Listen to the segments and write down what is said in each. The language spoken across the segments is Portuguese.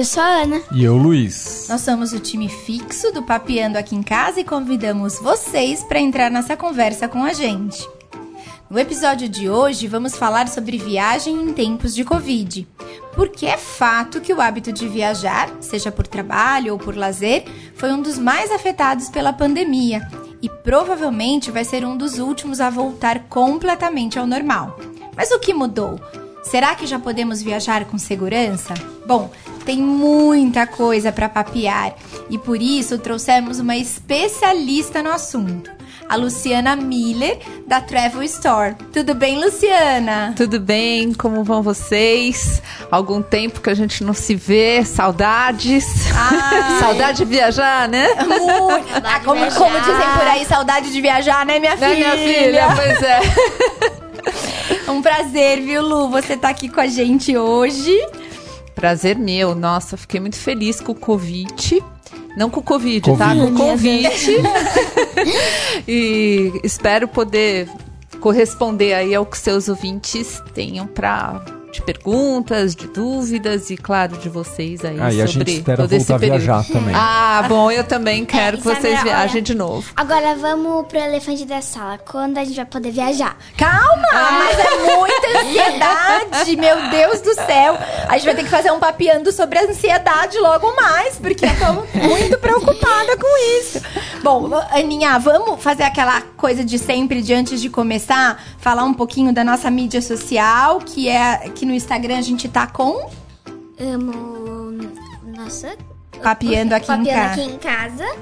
Eu sou a Ana. E eu, Luiz. Nós somos o time fixo do Papeando aqui em casa e convidamos vocês para entrar nessa conversa com a gente. No episódio de hoje, vamos falar sobre viagem em tempos de Covid. Porque é fato que o hábito de viajar, seja por trabalho ou por lazer, foi um dos mais afetados pela pandemia e provavelmente vai ser um dos últimos a voltar completamente ao normal. Mas o que mudou? Será que já podemos viajar com segurança? Bom, tem muita coisa para papear e por isso trouxemos uma especialista no assunto a Luciana Miller, da Travel Store. Tudo bem, Luciana? Tudo bem, como vão vocês? Algum tempo que a gente não se vê, saudades. Ai. Saudade de viajar, né? Muito. Ah, como, viajar. como, dizem por aí, saudade de viajar, né, minha filha? Né, minha filha, pois é. um prazer, viu, Lu? Você tá aqui com a gente hoje. Prazer meu. Nossa, fiquei muito feliz com o convite. Não com o Covid, COVID. tá? Com o convite. e espero poder corresponder aí ao que seus ouvintes tenham para de perguntas, de dúvidas e, claro, de vocês aí ah, sobre e a gente espera voltar a viajar também. Ah, bom, eu também quero é, que vocês viajem olha, de novo. Agora vamos pro elefante da sala. Quando a gente vai poder viajar? Calma, ah. mas é muita ansiedade, meu Deus do céu. A gente vai ter que fazer um papiando sobre a ansiedade logo mais, porque eu tô muito preocupada com isso. Bom, Aninha, vamos fazer aquela coisa de sempre, de antes de começar, falar um pouquinho da nossa mídia social, que é que no Instagram a gente tá com. Amo. Nossa. Papeando aqui Papeando em casa. aqui em casa.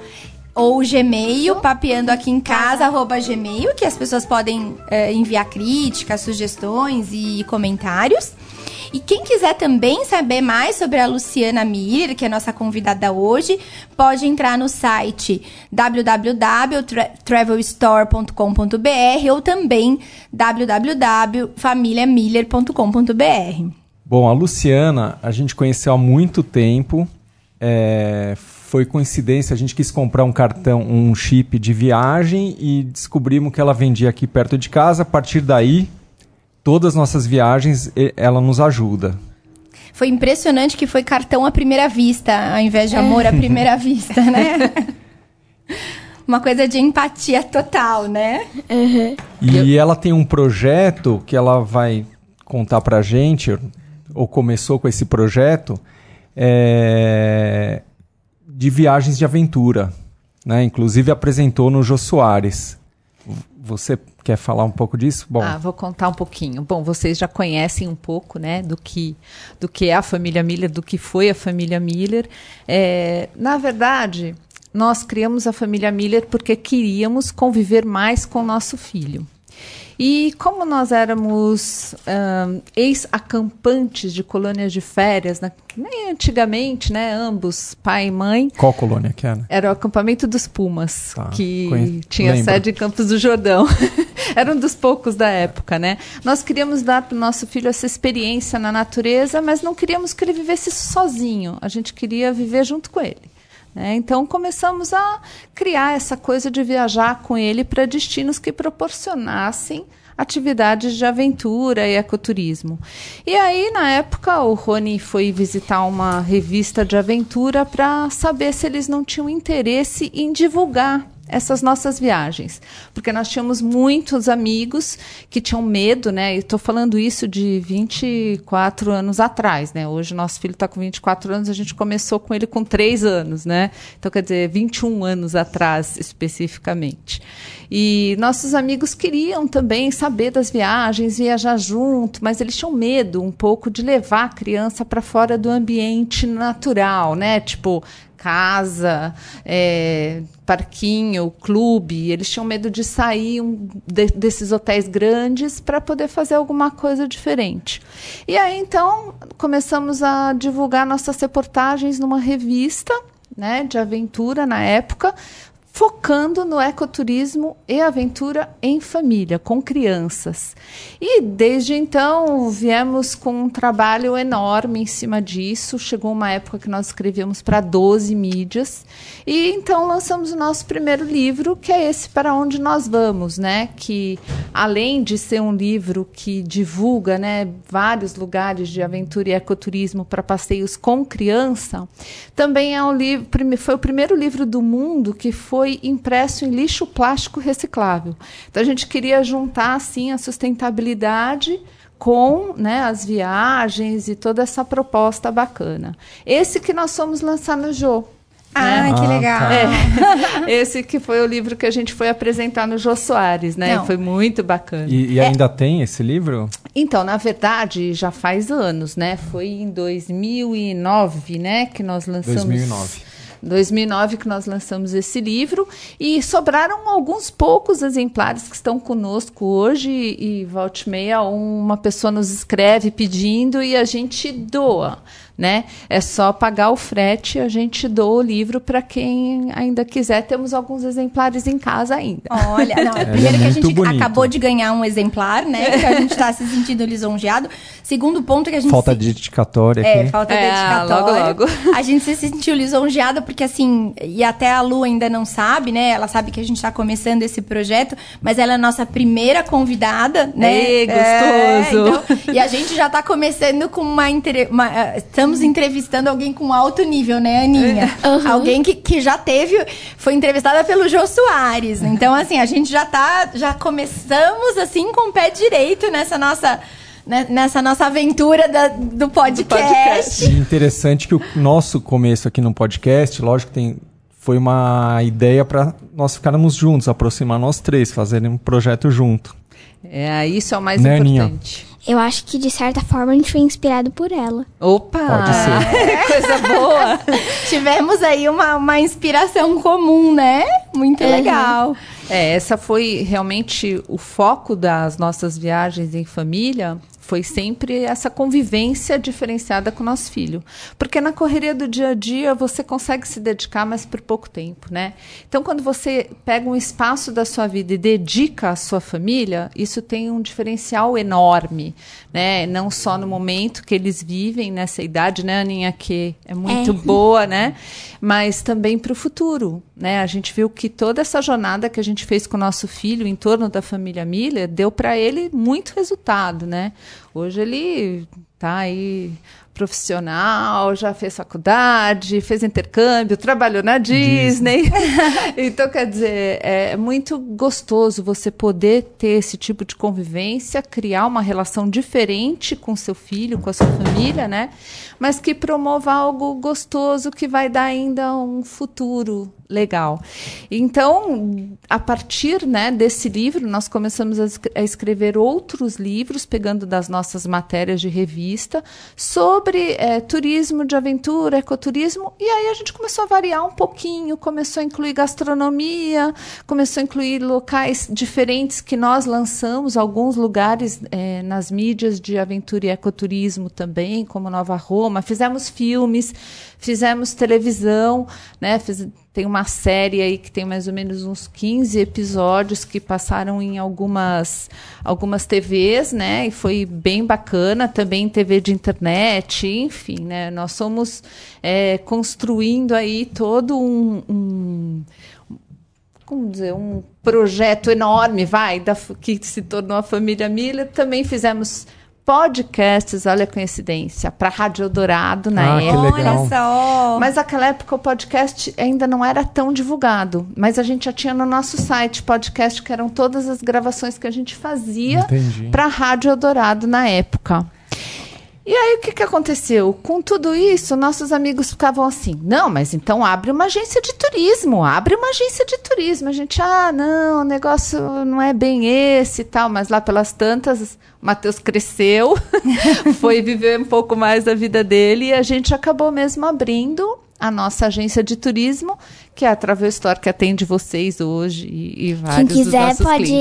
Ou Gmail, papeando aqui em casa, arroba Gmail, que as pessoas podem é, enviar críticas, sugestões e comentários. E quem quiser também saber mais sobre a Luciana Miller, que é nossa convidada hoje, pode entrar no site www.travelstore.com.br ou também www.familiamiller.com.br. Bom, a Luciana a gente conheceu há muito tempo. É, foi coincidência, a gente quis comprar um cartão, um chip de viagem e descobrimos que ela vendia aqui perto de casa. A partir daí, todas as nossas viagens ela nos ajuda. Foi impressionante que foi cartão à primeira vista, ao invés de é. amor à primeira vista, né? Uma coisa de empatia total, né? Uhum. E ela tem um projeto que ela vai contar pra gente, ou começou com esse projeto, é, de viagens de aventura. Né? Inclusive apresentou no Jô Soares. Você quer falar um pouco disso? Bom. Ah, vou contar um pouquinho. Bom, vocês já conhecem um pouco, né, do que do que é a família Miller, do que foi a família Miller. É, na verdade, nós criamos a família Miller porque queríamos conviver mais com nosso filho. E como nós éramos um, ex-acampantes de colônias de férias, né, antigamente, né, ambos, pai e mãe. Qual colônia que era? Era o acampamento dos Pumas, tá, que tinha lembro. sede em Campos do Jordão. era um dos poucos da época, né? Nós queríamos dar para o nosso filho essa experiência na natureza, mas não queríamos que ele vivesse sozinho. A gente queria viver junto com ele. Né? Então começamos a criar essa coisa de viajar com ele para destinos que proporcionassem atividades de aventura e ecoturismo. E aí, na época, o Rony foi visitar uma revista de aventura para saber se eles não tinham interesse em divulgar essas nossas viagens. Porque nós tínhamos muitos amigos que tinham medo, né? E estou falando isso de 24 anos atrás, né? Hoje nosso filho está com 24 anos, a gente começou com ele com 3 anos, né? Então, quer dizer, 21 anos atrás, especificamente. E nossos amigos queriam também saber das viagens, viajar junto, mas eles tinham medo um pouco de levar a criança para fora do ambiente natural, né? Tipo, casa, é, parquinho, clube. Eles tinham medo de sair um, de, desses hotéis grandes para poder fazer alguma coisa diferente. E aí então começamos a divulgar nossas reportagens numa revista, né, de aventura na época, focando no ecoturismo e aventura em família, com crianças. E desde então viemos com um trabalho enorme em cima disso. Chegou uma época que nós escrevíamos para 12 mídias. E então lançamos o nosso primeiro livro, que é esse Para Onde Nós Vamos, né? Que além de ser um livro que divulga né, vários lugares de aventura e ecoturismo para passeios com criança, também é um livro, foi o primeiro livro do mundo que foi foi impresso em lixo plástico reciclável. Então a gente queria juntar assim a sustentabilidade com né, as viagens e toda essa proposta bacana. Esse que nós fomos lançar no Jô. Ah, né? que ah, legal. Tá. É. Esse que foi o livro que a gente foi apresentar no Jô Soares, né? Não. Foi muito bacana. E, e ainda é. tem esse livro? Então, na verdade, já faz anos, né? Foi em 2009, né, que nós lançamos. 2009. 2009 que nós lançamos esse livro. E sobraram alguns poucos exemplares que estão conosco hoje. E volte meia uma pessoa nos escreve pedindo e a gente doa né? É só pagar o frete, a gente doa o livro para quem ainda quiser. Temos alguns exemplares em casa ainda. Olha, não, é, primeiro é que a gente bonito. acabou de ganhar um exemplar, né? Que a gente está se sentindo lisonjeado. Segundo ponto que a gente falta se... dedicatória é, aqui. É, falta é, dedicatória. Logo, logo. A gente se sentiu lisonjeado porque assim, e até a Lu ainda não sabe, né? Ela sabe que a gente está começando esse projeto, mas ela é a nossa primeira convidada, né? Ei, gostoso. É, então, e a gente já está começando com uma, uma estamos entrevistando alguém com alto nível, né, Aninha? Uhum. Alguém que, que já teve, foi entrevistada pelo Jô Soares. Então, assim, a gente já tá, já começamos assim com o pé direito nessa nossa né, nessa nossa aventura da, do podcast. Do podcast. E interessante que o nosso começo aqui no podcast, lógico que tem, foi uma ideia para nós ficarmos juntos, aproximar nós três, fazerem um projeto junto. É, isso é o mais né, importante. Aninha? Eu acho que, de certa forma, a gente foi inspirado por ela. Opa! Pode ser. Coisa boa! Tivemos aí uma, uma inspiração comum, né? Muito uhum. legal. É, essa foi realmente o foco das nossas viagens em família foi sempre essa convivência diferenciada com o nosso filho. Porque na correria do dia a dia você consegue se dedicar, mas por pouco tempo, né? Então, quando você pega um espaço da sua vida e dedica à sua família, isso tem um diferencial enorme, né? Não só no momento que eles vivem nessa idade, né, Aninha, que é muito é. boa, né? Mas também para o futuro, né? A gente viu que toda essa jornada que a gente fez com o nosso filho em torno da família Miller deu para ele muito resultado, né? Hoje ele tá aí profissional, já fez faculdade, fez intercâmbio, trabalhou na Disney. Disney. então, quer dizer, é muito gostoso você poder ter esse tipo de convivência, criar uma relação diferente com seu filho, com a sua família, né? Mas que promova algo gostoso que vai dar ainda um futuro legal. Então, a partir né, desse livro, nós começamos a, escrever outros livros, pegando das nossas matérias de revista, sobre é, turismo de aventura, ecoturismo, e aí a gente começou a variar um pouquinho, começou a incluir gastronomia, começou a incluir locais diferentes que nós lançamos, alguns lugares é, nas mídias de aventura e ecoturismo também, como Nova Roma, fizemos filmes, fizemos televisão, né, fiz, tem uma série aí que tem mais ou menos uns 15 episódios que passaram em algumas, algumas TVs, né? E foi bem bacana, também TV de internet, enfim, né? Nós somos é, construindo aí todo um, um como dizer, um projeto enorme, vai, da, que se tornou a família Miller. Também fizemos podcasts, olha a coincidência, para Rádio Dourado na ah, época. Olha só. Mas naquela época o podcast ainda não era tão divulgado. Mas a gente já tinha no nosso site podcast, que eram todas as gravações que a gente fazia para Rádio Dourado na época. E aí o que, que aconteceu? Com tudo isso, nossos amigos ficavam assim: não, mas então abre uma agência de turismo, abre uma agência de turismo. A gente, ah, não, o negócio não é bem esse e tal, mas lá pelas tantas, o Matheus cresceu, foi viver um pouco mais a vida dele e a gente acabou mesmo abrindo a nossa agência de turismo, que é a Travel Store que atende vocês hoje e, e vários Quem quiser pode,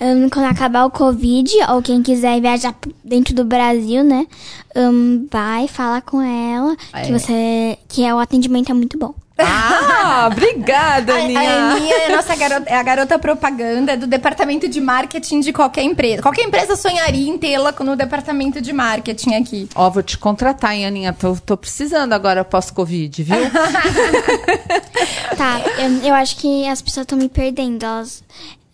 um, quando acabar o Covid, ou quem quiser viajar dentro do Brasil, né, um, vai falar com ela, é. que você, que é, o atendimento é muito bom. Ah, obrigada, Aninha. A, a Aninha é, nossa garota, é a garota propaganda do departamento de marketing de qualquer empresa. Qualquer empresa sonharia em tê-la no departamento de marketing aqui. Ó, vou te contratar, hein, Aninha? Tô, tô precisando agora pós-Covid, viu? tá, eu, eu acho que as pessoas estão me perdendo. Elas,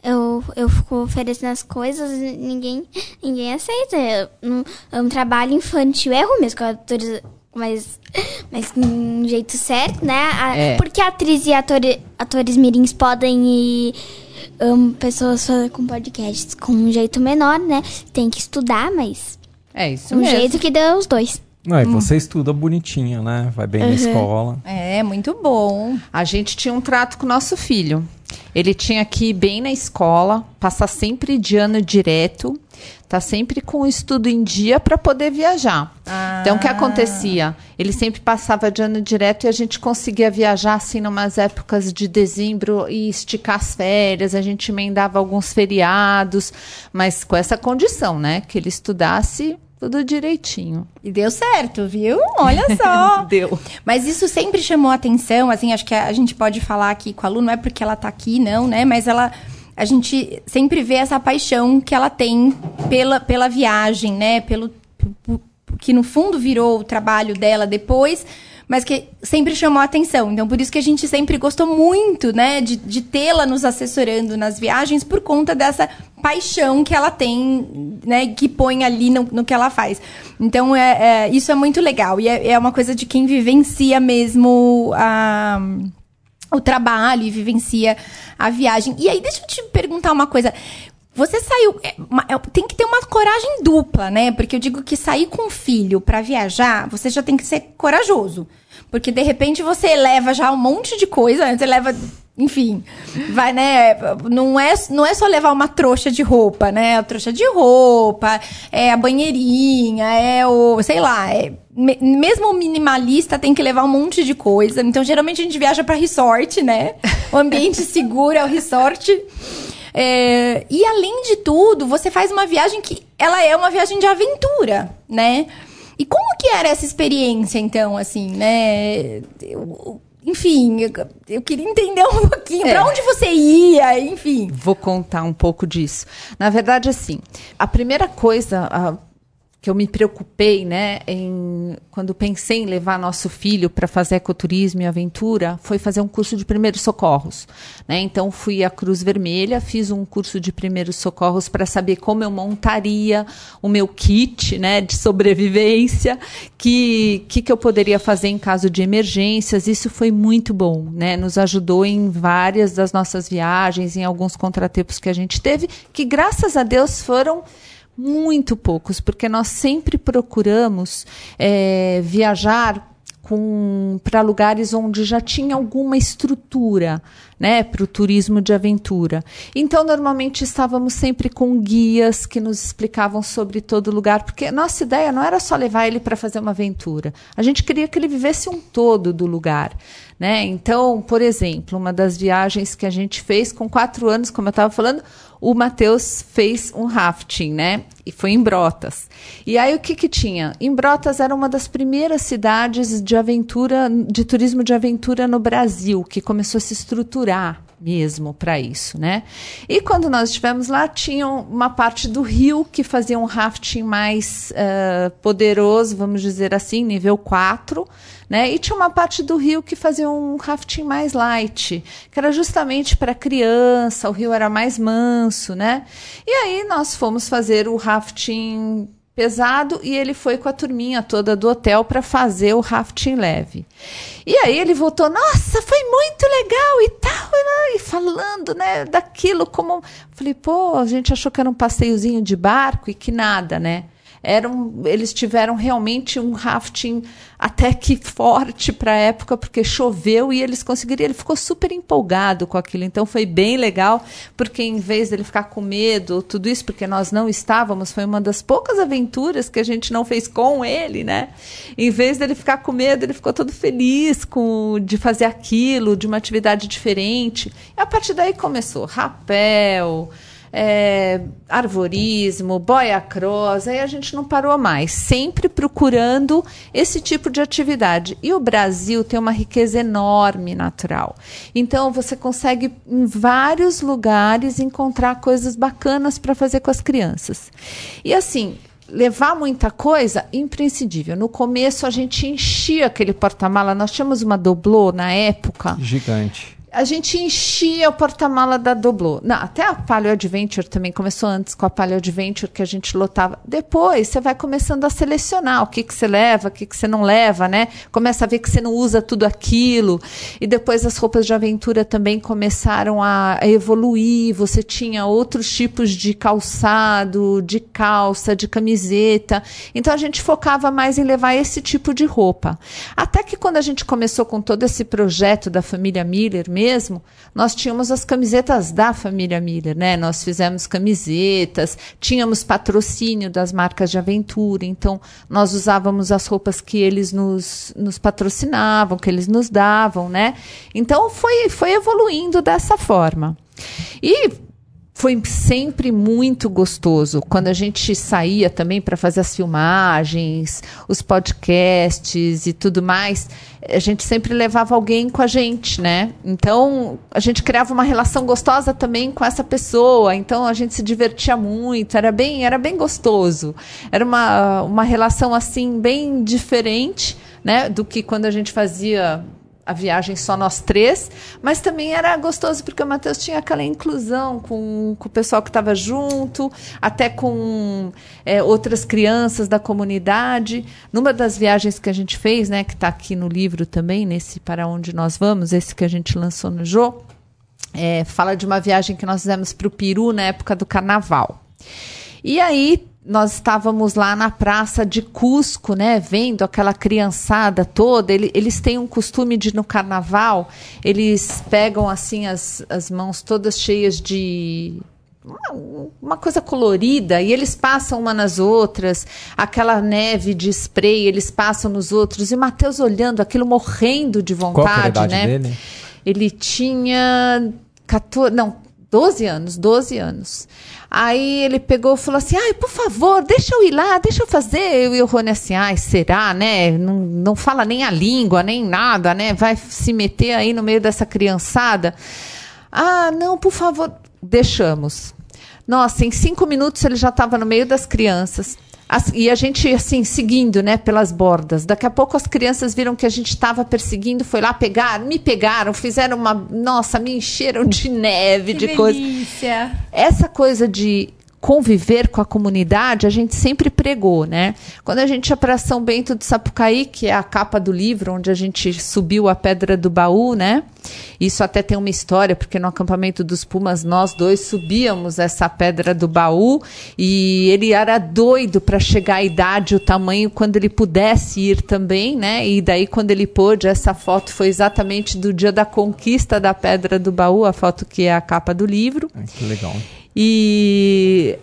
eu, eu fico oferecendo as coisas e ninguém, ninguém aceita. Um, um trabalho infantil é ruim mesmo, com mas, mas um jeito certo, né? A, é. Porque atriz e ator, atores mirins podem ir. Um, pessoas com podcasts com um jeito menor, né? Tem que estudar, mas. É isso um mesmo. jeito que deu os dois. Não, e hum. você estuda bonitinho, né? Vai bem uhum. na escola. É, muito bom. A gente tinha um trato com o nosso filho. Ele tinha que ir bem na escola, passar sempre de ano direto, tá sempre com o estudo em dia para poder viajar. Ah. Então, o que acontecia? Ele sempre passava de ano direto e a gente conseguia viajar assim numas épocas de dezembro e esticar as férias, a gente emendava alguns feriados, mas com essa condição, né? Que ele estudasse tudo direitinho. E deu certo, viu? Olha só. deu. Mas isso sempre chamou atenção, assim, acho que a, gente pode falar aqui com a Lu, não é porque ela tá aqui, não, né? Mas ela a gente sempre vê essa paixão que ela tem pela, pela viagem, né? Pelo que no fundo virou o trabalho dela depois, mas que sempre chamou a atenção. Então, por isso que a gente sempre gostou muito, né, de, de tê-la nos assessorando nas viagens, por conta dessa paixão que ela tem, né, que põe ali no, no que ela faz. Então, é, é, isso é muito legal. E é, é uma coisa de quem vivencia mesmo a o trabalho e vivencia a viagem. E aí, deixa eu te perguntar uma coisa. Você saiu. É, é, tem que ter uma coragem dupla, né? Porque eu digo que sair com o filho para viajar, você já tem que ser corajoso. Porque de repente você leva já um monte de coisa, né? você leva. Enfim, vai, né? Não é, não é só levar uma trouxa de roupa, né? A trouxa de roupa, é a banheirinha, é o. sei lá, é mesmo o minimalista tem que levar um monte de coisa. Então, geralmente a gente viaja para resort, né? O ambiente seguro é o resort. É, e além de tudo, você faz uma viagem que ela é uma viagem de aventura, né? E como que era essa experiência, então, assim, né? Eu, enfim, eu, eu, queria entender um pouquinho é. para onde você ia, enfim. Vou contar um pouco disso. Na verdade, assim, a primeira coisa, a que eu me preocupei, né, em, quando pensei em levar nosso filho para fazer ecoturismo e aventura, foi fazer um curso de primeiros socorros. Né? Então, fui à Cruz Vermelha, fiz um curso de primeiros socorros para saber como eu montaria o meu kit né, de sobrevivência, que, que, que eu poderia fazer em caso de emergências. Isso foi muito bom, né? nos ajudou em várias das nossas viagens, em alguns contratempos que a gente teve, que graças a Deus foram muito poucos, porque nós sempre procuramos é, viajar para lugares onde já tinha alguma estrutura, né, para o turismo de aventura. Então, normalmente estávamos sempre com guias que nos explicavam sobre todo lugar, porque nossa ideia não era só levar ele para fazer uma aventura. A gente queria que ele vivesse um todo do lugar. Né? Então, por exemplo, uma das viagens que a gente fez com quatro anos, como eu estava falando, o Matheus fez um rafting, né? E foi em Brotas. E aí o que que tinha? Em Brotas era uma das primeiras cidades de aventura, de turismo de aventura no Brasil, que começou a se estruturar mesmo para isso, né? E quando nós estivemos lá, tinha uma parte do rio que fazia um rafting mais uh, poderoso, vamos dizer assim, nível 4, né? E tinha uma parte do rio que fazia um rafting mais light, que era justamente para criança, o rio era mais manso, né? E aí nós fomos fazer o rafting pesado e ele foi com a turminha toda do hotel para fazer o rafting leve. E aí ele voltou, nossa, foi muito legal e tal, e falando, né, daquilo como, falei, pô, a gente achou que era um passeiozinho de barco e que nada, né? Eram, eles tiveram realmente um rafting até que forte para a época, porque choveu e eles conseguiram. Ele ficou super empolgado com aquilo. Então foi bem legal, porque em vez dele ficar com medo, tudo isso, porque nós não estávamos, foi uma das poucas aventuras que a gente não fez com ele, né? Em vez dele ficar com medo, ele ficou todo feliz com de fazer aquilo, de uma atividade diferente. E a partir daí começou rapel é, arvorismo, boia cross, aí a gente não parou mais, sempre procurando esse tipo de atividade. E o Brasil tem uma riqueza enorme natural. Então você consegue em vários lugares encontrar coisas bacanas para fazer com as crianças. E assim, levar muita coisa, imprescindível. No começo a gente enchia aquele porta-mala, nós tínhamos uma doblô na época. Gigante a gente enchia o porta-mala da Doblô. Não, até a Paleo Adventure também começou antes com a Paleo Adventure que a gente lotava. Depois você vai começando a selecionar o que que você leva, o que que você não leva, né? Começa a ver que você não usa tudo aquilo. E depois as roupas de aventura também começaram a, a evoluir. Você tinha outros tipos de calçado, de calça, de camiseta. Então a gente focava mais em levar esse tipo de roupa. Até que quando a gente começou com todo esse projeto da família Miller mesmo, nós tínhamos as camisetas da família Miller, né? Nós fizemos camisetas, tínhamos patrocínio das marcas de aventura, então nós usávamos as roupas que eles nos, nos patrocinavam, que eles nos davam, né? Então foi, foi evoluindo dessa forma. E foi sempre muito gostoso. Quando a gente saía também para fazer as filmagens, os podcasts e tudo mais, a gente sempre levava alguém com a gente, né? Então, a gente criava uma relação gostosa também com essa pessoa. Então, a gente se divertia muito, era bem, era bem gostoso. Era uma, uma relação assim bem diferente, né, do que quando a gente fazia a viagem só nós três, mas também era gostoso porque o Matheus tinha aquela inclusão com, com o pessoal que estava junto, até com é, outras crianças da comunidade. Numa das viagens que a gente fez, né, que está aqui no livro também, nesse Para Onde Nós Vamos, esse que a gente lançou no Jô, é, fala de uma viagem que nós fizemos para o Peru na época do carnaval. E aí nós estávamos lá na praça de Cusco, né, vendo aquela criançada toda. Ele, eles têm um costume de no carnaval, eles pegam assim as, as mãos todas cheias de uma, uma, coisa colorida e eles passam uma nas outras, aquela neve de spray, eles passam nos outros. E o Matheus olhando aquilo, morrendo de vontade, Qual né? Dele? Ele tinha 14, não, 12 anos, 12 anos. Aí ele pegou e falou assim: ai, por favor, deixa eu ir lá, deixa eu fazer. Eu e o Rony assim, ai, será, né? Não, não fala nem a língua, nem nada, né? Vai se meter aí no meio dessa criançada. Ah, não, por favor, deixamos. Nossa, em cinco minutos ele já estava no meio das crianças. As, e a gente, assim, seguindo, né, pelas bordas. Daqui a pouco as crianças viram que a gente estava perseguindo, foi lá pegar, me pegaram, fizeram uma. Nossa, me encheram de neve, que de coisa. Essa coisa de conviver com a comunidade, a gente sempre pregou, né? Quando a gente ia para São Bento de Sapucaí, que é a capa do livro, onde a gente subiu a Pedra do Baú, né? Isso até tem uma história, porque no acampamento dos Pumas nós dois subíamos essa Pedra do Baú e ele era doido para chegar à idade, o tamanho, quando ele pudesse ir também, né? E daí, quando ele pôde, essa foto foi exatamente do dia da conquista da Pedra do Baú, a foto que é a capa do livro. Que legal. E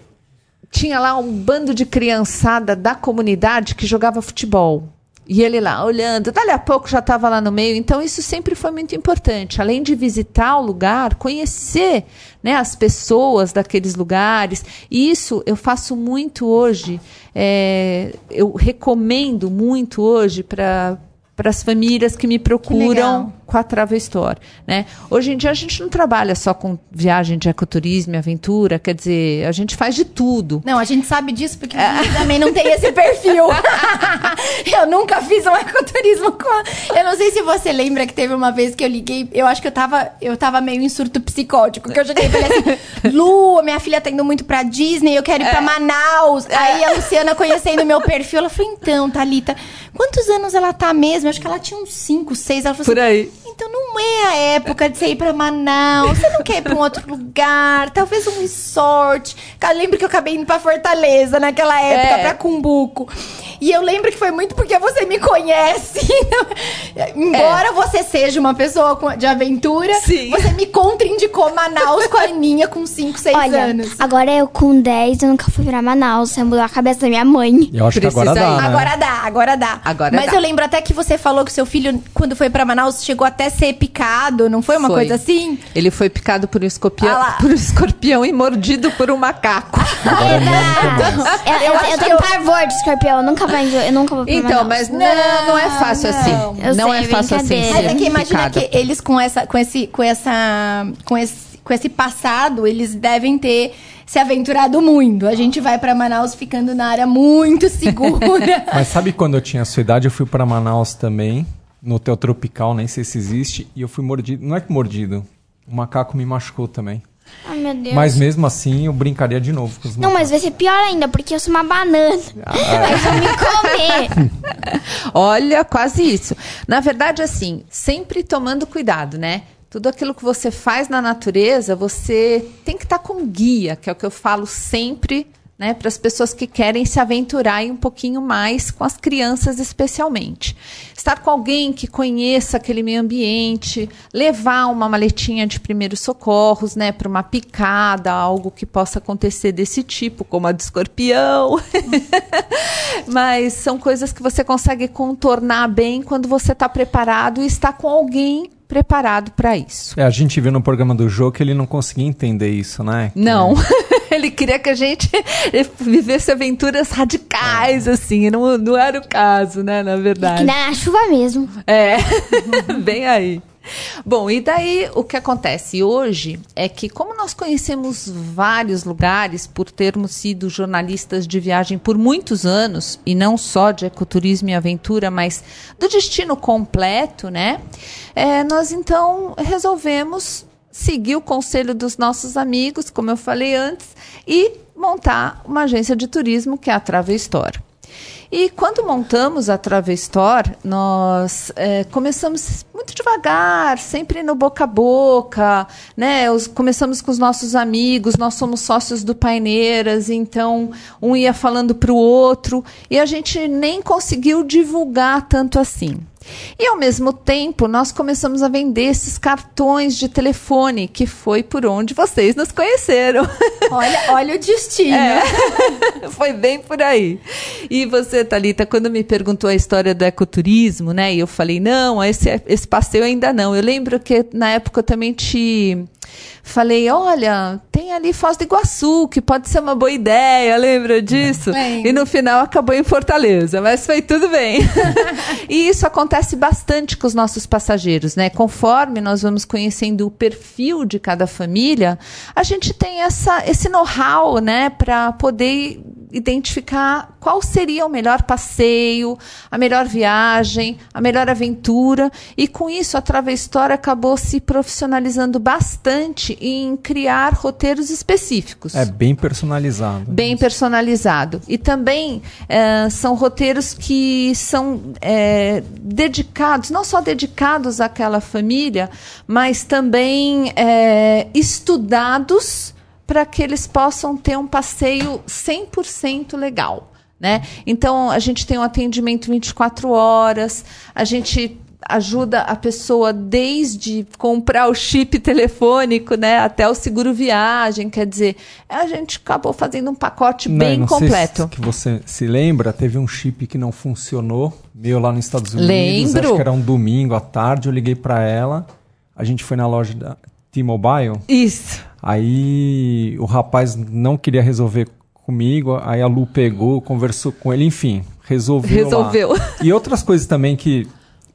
tinha lá um bando de criançada da comunidade que jogava futebol. E ele lá olhando, dali a pouco já estava lá no meio. Então, isso sempre foi muito importante. Além de visitar o lugar, conhecer né, as pessoas daqueles lugares. E isso eu faço muito hoje. É, eu recomendo muito hoje para as famílias que me procuram que com a Travel Store, né? Hoje em dia a gente não trabalha só com viagem de ecoturismo e aventura, quer dizer, a gente faz de tudo. Não, a gente sabe disso porque é. também não tem esse perfil. eu nunca fiz um ecoturismo com. Eu não sei se você lembra que teve uma vez que eu liguei, eu acho que eu tava, eu tava meio em surto psicótico, que eu cheguei e falei assim: Lu, minha filha tá indo muito pra Disney, eu quero ir é. pra Manaus. É. Aí a Luciana conhecendo meu perfil, ela falou: então, Thalita, quantos anos ela tá mesmo? Acho que ela tinha uns 5, 6. Ela falou Por assim, aí. Então não é a época de você ir pra Manaus. Você não quer ir pra um outro lugar. Talvez um resort. Eu lembro que eu acabei indo pra Fortaleza naquela época, é. pra Cumbuco. E eu lembro que foi muito porque você me conhece. Embora é. você seja uma pessoa de aventura, Sim. você me contraindicou Manaus com a Aninha com 5, 6 anos. Agora eu com 10, eu nunca fui pra Manaus. Você mudou a cabeça da minha mãe. Eu acho Precisa que agora dá. Né? Agora dá, agora dá. Agora Mas dá. eu lembro até que você falou que seu filho, quando foi pra Manaus, chegou até ser picado, não foi uma foi. coisa assim? Ele foi picado por um escorpião, ah por um escorpião e mordido por um macaco. É eu, eu, eu, eu tenho pavor de escorpião, eu nunca vou, eu nunca vou Então, mas não, não é fácil não. assim. Eu não sei, é fácil assim. Mas é que imagina que eles com essa, com esse, com essa, com esse, com esse passado, eles devem ter se aventurado muito. A gente vai para Manaus ficando na área muito segura. Mas sabe quando eu tinha a sua idade, eu fui para Manaus também, no hotel tropical, nem sei se existe, e eu fui mordido. Não é que mordido, o macaco me machucou também. Ai, meu Deus. Mas mesmo assim, eu brincaria de novo com os Não, mas vai ser pior ainda, porque eu sou uma banana. Ah. Aí vão me comer. Olha, quase isso. Na verdade, assim, sempre tomando cuidado, né? Tudo aquilo que você faz na natureza, você tem que estar tá com guia, que é o que eu falo sempre né, para as pessoas que querem se aventurar um pouquinho mais com as crianças, especialmente. Estar com alguém que conheça aquele meio ambiente, levar uma maletinha de primeiros socorros, né, para uma picada, algo que possa acontecer desse tipo, como a de escorpião. Mas são coisas que você consegue contornar bem quando você está preparado e está com alguém preparado para isso. É, a gente viu no programa do jogo que ele não conseguia entender isso, né? Que... Não. ele queria que a gente vivesse aventuras radicais, é. assim. Não, não era o caso, né? Na verdade. Que na chuva mesmo. É, bem aí. Bom, e daí o que acontece hoje é que, como nós conhecemos vários lugares por termos sido jornalistas de viagem por muitos anos, e não só de ecoturismo e aventura, mas do destino completo, né? É, nós então resolvemos seguir o conselho dos nossos amigos, como eu falei antes, e montar uma agência de turismo que é a Travel Store. E quando montamos a Travestor, nós é, começamos muito devagar, sempre no boca a boca, né? Os, começamos com os nossos amigos, nós somos sócios do Paineiras, então um ia falando para o outro e a gente nem conseguiu divulgar tanto assim. E ao mesmo tempo, nós começamos a vender esses cartões de telefone, que foi por onde vocês nos conheceram. Olha, olha o destino. É, foi bem por aí. E você, Talita, quando me perguntou a história do ecoturismo, né? E eu falei, não, esse, esse passeio ainda não. Eu lembro que na época eu também te falei, olha, tem ali Foz do Iguaçu, que pode ser uma boa ideia, lembra disso? E no final acabou em Fortaleza, mas foi tudo bem. e isso acontece bastante com os nossos passageiros, né? Conforme nós vamos conhecendo o perfil de cada família, a gente tem essa, esse know-how, né, para poder identificar qual seria o melhor passeio, a melhor viagem, a melhor aventura. E com isso, a Travestor acabou se profissionalizando bastante em criar roteiros específicos. É bem personalizado. Bem personalizado. E também é, são roteiros que são é, dedicados, não só dedicados àquela família, mas também é, estudados para que eles possam ter um passeio 100% legal. Né? Então, a gente tem um atendimento 24 horas, a gente ajuda a pessoa desde comprar o chip telefônico, né, até o seguro viagem, quer dizer, a gente acabou fazendo um pacote não, bem não completo. Se, que você se lembra, teve um chip que não funcionou, meu lá nos Estados Unidos, Lembro. acho que era um domingo à tarde, eu liguei para ela, a gente foi na loja da T-Mobile. Isso. Aí o rapaz não queria resolver comigo, aí a Lu pegou, conversou com ele, enfim, resolveu. Resolveu. Lá. E outras coisas também que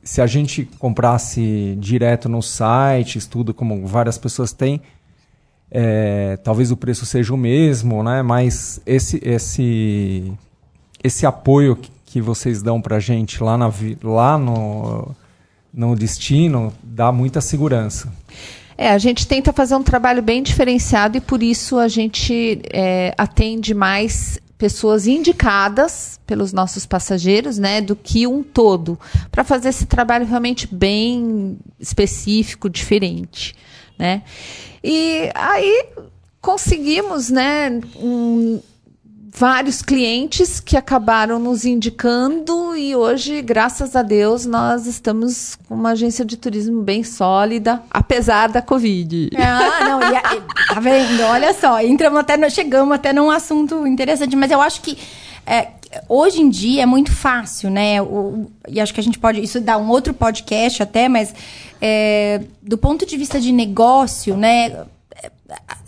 se a gente comprasse direto no site, estudo como várias pessoas têm, é, talvez o preço seja o mesmo, né? Mas esse esse esse apoio que, que vocês dão para gente lá na lá no no destino dá muita segurança. É, a gente tenta fazer um trabalho bem diferenciado e por isso a gente é, atende mais pessoas indicadas pelos nossos passageiros, né, do que um todo, para fazer esse trabalho realmente bem específico, diferente, né? E aí conseguimos, né, um, vários clientes que acabaram nos indicando e hoje, graças a Deus, nós estamos com uma agência de turismo bem sólida, apesar da Covid. Ah, não, e, tá vendo? Olha só, entramos até, chegamos até num assunto interessante, mas eu acho que é, hoje em dia é muito fácil, né? O, e acho que a gente pode. Isso dá um outro podcast até, mas é, do ponto de vista de negócio, né?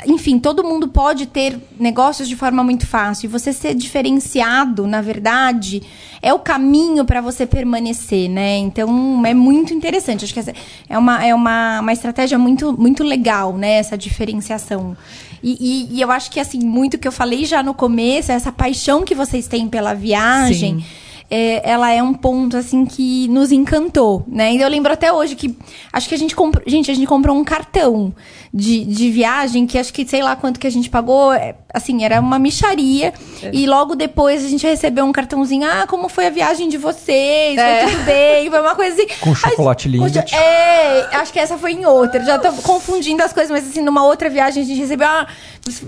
Enfim, todo mundo pode ter negócios de forma muito fácil. E você ser diferenciado, na verdade, é o caminho para você permanecer, né? Então, é muito interessante. Acho que é uma, é uma, uma estratégia muito, muito legal, né? Essa diferenciação. E, e, e eu acho que, assim, muito que eu falei já no começo, essa paixão que vocês têm pela viagem... Sim é, ela é um ponto, assim, que nos encantou, né? E eu lembro até hoje que acho que a gente comprou. Gente, a gente comprou um cartão de, de viagem que acho que sei lá quanto que a gente pagou. É, assim, era uma micharia. É. E logo depois a gente recebeu um cartãozinho. Ah, como foi a viagem de vocês? É. Foi tudo bem? Foi uma coisa assim. Com chocolate lindo. É, acho que essa foi em outra. Já tô confundindo as coisas, mas assim, numa outra viagem a gente recebeu. Ah,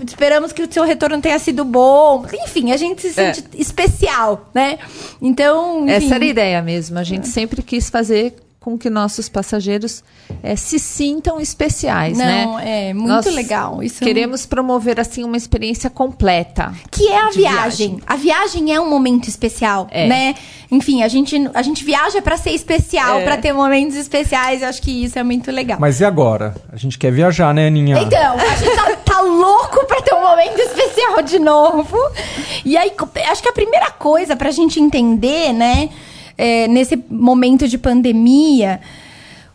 esperamos que o seu retorno tenha sido bom. Enfim, a gente se é. sente especial, né? Então. Enfim. Essa era a ideia mesmo. A gente sempre quis fazer com que nossos passageiros é, se sintam especiais, Não, né? Não, é muito Nós legal. Isso queremos é promover assim uma experiência completa. Que é a viagem. viagem. A viagem é um momento especial, é. né? Enfim, a gente, a gente viaja para ser especial, é. para ter momentos especiais. Eu acho que isso é muito legal. Mas e agora? A gente quer viajar, né, Aninha? Então, a gente tá, tá louco para ter um momento especial de novo. E aí, acho que a primeira coisa pra gente entender, né? É, nesse momento de pandemia,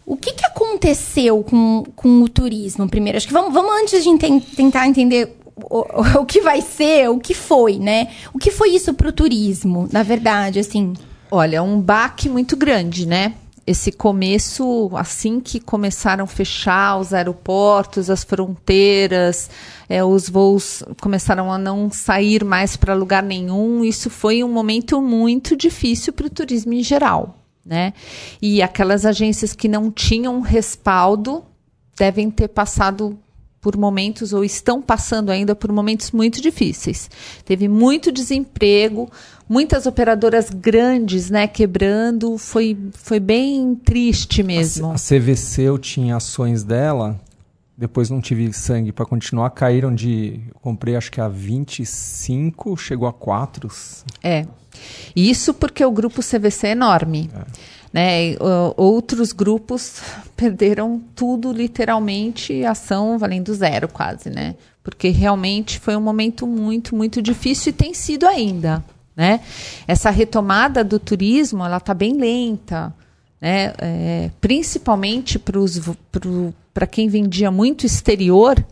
o que, que aconteceu com, com o turismo primeiro? Acho que vamos, vamos antes de tentar entender o, o, que vai ser, o que foi, né? O que foi isso para o turismo, na verdade, assim? Olha, um baque muito grande, né? Esse começo, assim que começaram a fechar os aeroportos, as fronteiras, é, os voos começaram a não sair mais para lugar nenhum, isso foi um momento muito difícil para o turismo em geral. Né? E aquelas agências que não tinham respaldo devem ter passado por momentos, ou estão passando ainda por momentos muito difíceis. Teve muito desemprego, muitas operadoras grandes, né, quebrando, foi, foi bem triste mesmo. A, a CVC, eu tinha ações dela, depois não tive sangue para continuar, caíram de, comprei acho que a 25, chegou a 4. É, isso porque o grupo CVC é enorme. É. Né? Outros grupos perderam tudo, literalmente, ação valendo zero quase, né? Porque realmente foi um momento muito, muito difícil e tem sido ainda, né? Essa retomada do turismo, ela está bem lenta, né? É, principalmente para quem vendia muito exterior,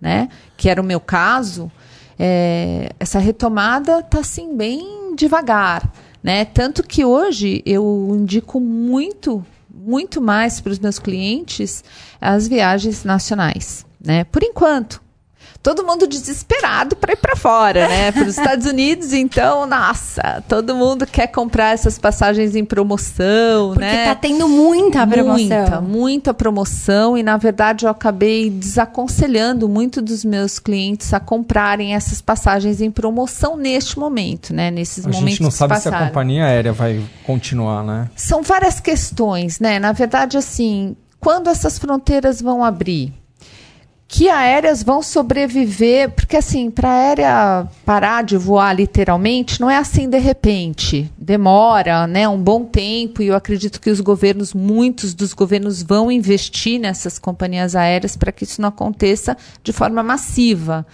né? Que era o meu caso, é, essa retomada está assim bem devagar. Né? Tanto que hoje eu indico muito, muito mais para os meus clientes as viagens nacionais. Né? Por enquanto, todo mundo desesperado para ir para fora, né? Para os Estados Unidos, então, nossa, todo mundo quer comprar essas passagens em promoção, Porque né? tá tendo muita promoção. Muita, muita promoção e na verdade eu acabei desaconselhando muito dos meus clientes a comprarem essas passagens em promoção neste momento, né? Nesses a momentos. A gente não sabe se a companhia aérea vai continuar, né? São várias questões, né? Na verdade, assim, quando essas fronteiras vão abrir? Que aéreas vão sobreviver, porque assim, para a aérea parar de voar literalmente, não é assim de repente. Demora, né, um bom tempo e eu acredito que os governos, muitos dos governos vão investir nessas companhias aéreas para que isso não aconteça de forma massiva.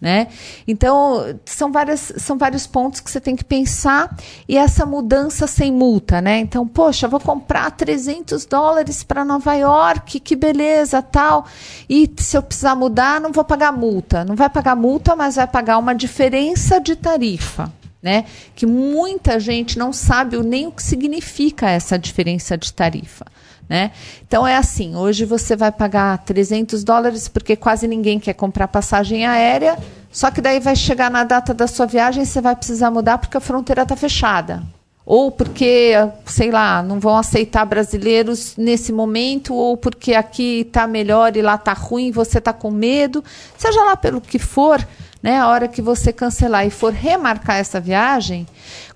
Né? Então, são, várias, são vários pontos que você tem que pensar e essa mudança sem multa. Né? Então, poxa, vou comprar 300 dólares para Nova York, que beleza, tal. E se eu precisar mudar, não vou pagar multa. Não vai pagar multa, mas vai pagar uma diferença de tarifa. Né? Que muita gente não sabe nem o que significa essa diferença de tarifa. Né? Então é assim, hoje você vai pagar 300 dólares porque quase ninguém quer comprar passagem aérea, só que daí vai chegar na data da sua viagem você vai precisar mudar porque a fronteira está fechada. Ou porque, sei lá, não vão aceitar brasileiros nesse momento, ou porque aqui está melhor e lá está ruim, você está com medo, seja lá pelo que for, né? A hora que você cancelar e for remarcar essa viagem,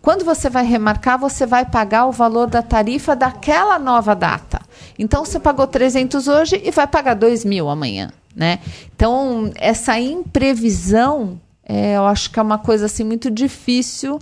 quando você vai remarcar, você vai pagar o valor da tarifa daquela nova data. Então, você pagou 300 hoje e vai pagar 2 mil amanhã, né? Então, essa imprevisão, é, eu acho que é uma coisa assim muito difícil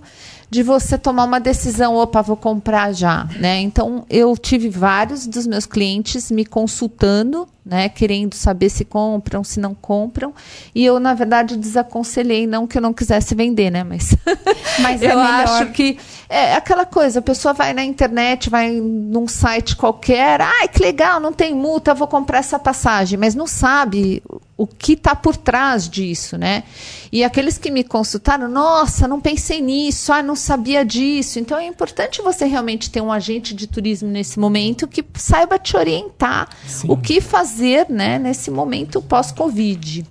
de você tomar uma decisão, opa, vou comprar já, né? Então, eu tive vários dos meus clientes me consultando né, querendo saber se compram, se não compram. E eu, na verdade, desaconselhei, não que eu não quisesse vender, né? Mas, Mas eu é acho que é aquela coisa, a pessoa vai na internet, vai num site qualquer, ai, que legal, não tem multa, vou comprar essa passagem, mas não sabe o que está por trás disso, né? E aqueles que me consultaram, nossa, não pensei nisso, ah, não sabia disso. Então é importante você realmente ter um agente de turismo nesse momento que saiba te orientar Sim. o que fazer né, nesse momento pós-Covid.